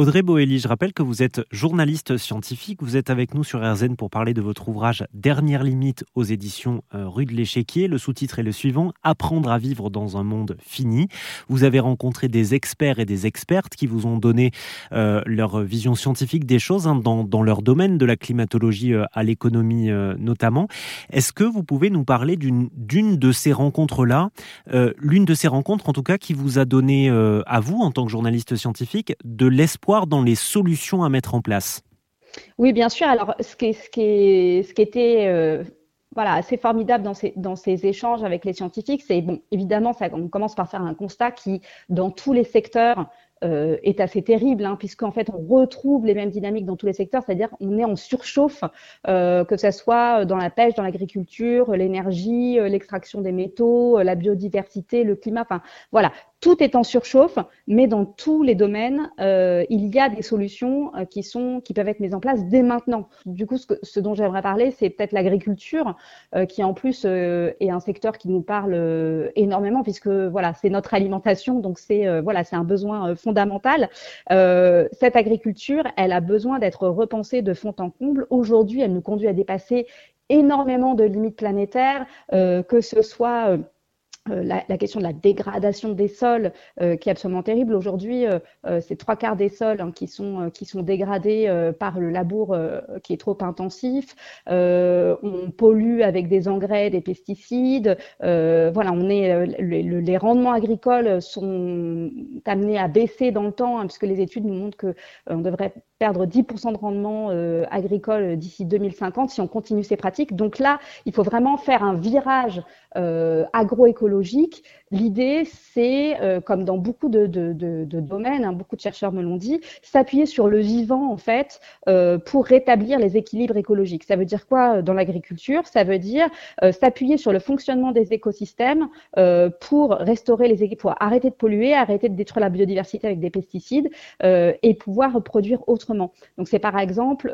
Audrey Boelli, je rappelle que vous êtes journaliste scientifique. Vous êtes avec nous sur RZN pour parler de votre ouvrage Dernière limite aux éditions euh, Rue de l'Échiquier. Le sous-titre est le suivant Apprendre à vivre dans un monde fini. Vous avez rencontré des experts et des expertes qui vous ont donné euh, leur vision scientifique des choses hein, dans, leur domaine de la climatologie euh, à l'économie notamment. Est-ce que vous pouvez nous parler d'une de ces rencontres-là, l'une de ces rencontres en tout cas qui vous a donné à vous en tant que journaliste scientifique de l'espoir dans les solutions à mettre en place Oui, bien sûr. Alors, ce qui, était euh, voilà, assez formidable dans ces, dans ces échanges avec les scientifiques, c'est, bon, évidemment, ça, on commence par faire un constat qui, dans tous les secteurs, euh, est assez terrible, hein, puisqu'en fait, on retrouve les mêmes dynamiques dans tous les secteurs, c'est-à-dire on est en surchauffe, euh, que ce soit dans la pêche, dans l'agriculture, l'énergie, l'extraction des métaux, la biodiversité, le climat, enfin voilà, tout est en surchauffe, mais dans tous les domaines, euh, il y a des solutions euh, qui sont qui peuvent être mises en place dès maintenant. Du coup, ce, que, ce dont j'aimerais parler, c'est peut-être l'agriculture, euh, qui en plus euh, est un secteur qui nous parle euh, énormément, puisque voilà, c'est notre alimentation, donc c'est euh, voilà, c'est un besoin fondamental. cette agriculture, elle a besoin d'être repensée de fond en comble. Aujourd'hui, elle nous conduit à dépasser énormément de limites planétaires, que ce soit la, la, question de la dégradation des sols euh, qui est absolument terrible. Aujourd'hui, euh, euh c'est trois quarts des sols hein, qui, sont, dégradés par le labour qui est trop intensif. on pollue avec des engrais, des pesticides. voilà, on est, les, rendements agricoles sont amenés à baisser dans le temps, hein, puisque les études nous montrent qu'on devrait perdre 10% de rendement agricole d'ici 2050 si on continue ces pratiques. Donc là, il faut vraiment faire un virage agroécologique logique L'idée, c'est, euh, comme dans beaucoup de, domaines, hein, beaucoup de chercheurs me l'ont dit, s'appuyer sur le vivant, en fait, euh, pour rétablir les équilibres écologiques. Ça veut dire quoi euh, dans l'agriculture? Ça veut dire s'appuyer sur le fonctionnement des écosystèmes pour restaurer les équilibres, pour arrêter de polluer, arrêter de détruire la biodiversité avec des pesticides et pouvoir reproduire autrement. Donc, c'est par exemple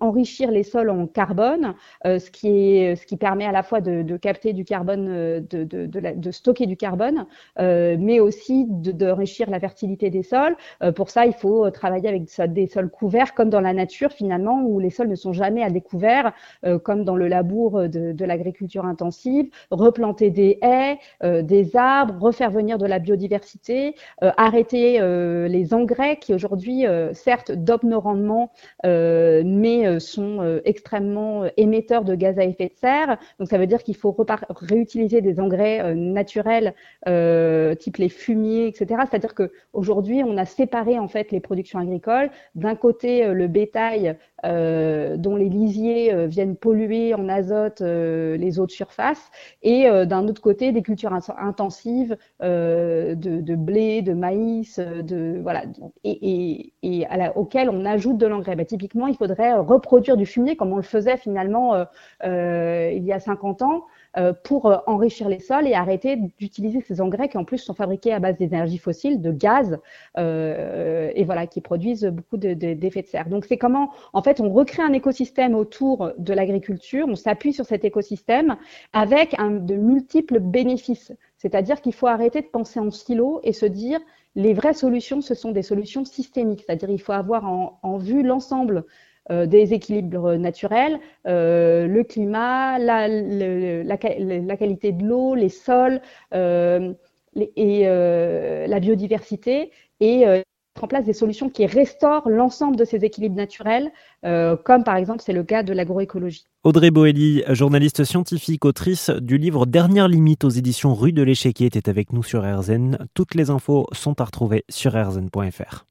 enrichir les sols en carbone, ce, qui est, ce qui permet à la fois de, capter du carbone de, de de stocker du carbone, euh, mais aussi d'enrichir la fertilité des sols. Euh, pour ça, il faut travailler avec des sols couverts, comme dans la nature finalement, où les sols ne sont jamais à découvert, euh, comme dans le labour de, l'agriculture intensive, replanter des haies, des arbres, refaire venir de la biodiversité, arrêter les engrais qui aujourd'hui, certes, dopent nos rendements, mais sont extrêmement émetteurs de gaz à effet de serre. Donc ça veut dire qu'il faut réutiliser des engrais naturels, euh, type les fumiers, etc. C'est-à-dire qu'aujourd'hui, on a séparé en fait les productions agricoles. D'un côté, euh, le bétail euh, dont les lisiers viennent polluer en azote les eaux de surface, et d'un autre côté, des cultures intensives de, blé, de maïs, de voilà, et, auxquelles on ajoute de l'engrais. Bah, typiquement, il faudrait reproduire du fumier comme on le faisait finalement il y a 50 ans. Euh, pour euh, enrichir les sols et arrêter d'utiliser ces engrais qui en plus sont fabriqués à base d'énergie fossile, de gaz, euh, et voilà, qui produisent beaucoup d'effets de, serre. Donc c'est comment, en fait, on recrée un écosystème autour de l'agriculture, on s'appuie sur cet écosystème avec de multiples bénéfices. C'est-à-dire qu'il faut arrêter de penser en silo et se dire les vraies solutions, ce sont des solutions systémiques. C'est-à-dire il faut avoir en, vue l'ensemble des équilibres naturels, euh, le climat, la, qualité de l'eau, les sols euh, et la biodiversité et en place des solutions qui restaurent l'ensemble de ces équilibres naturels, comme par exemple c'est le cas de l'agroécologie. Audrey Boelli, journaliste scientifique, autrice du livre Dernière limite aux éditions Rue de l'Échiquier, était avec nous sur RZN. Toutes les infos sont à retrouver sur rzn.fr.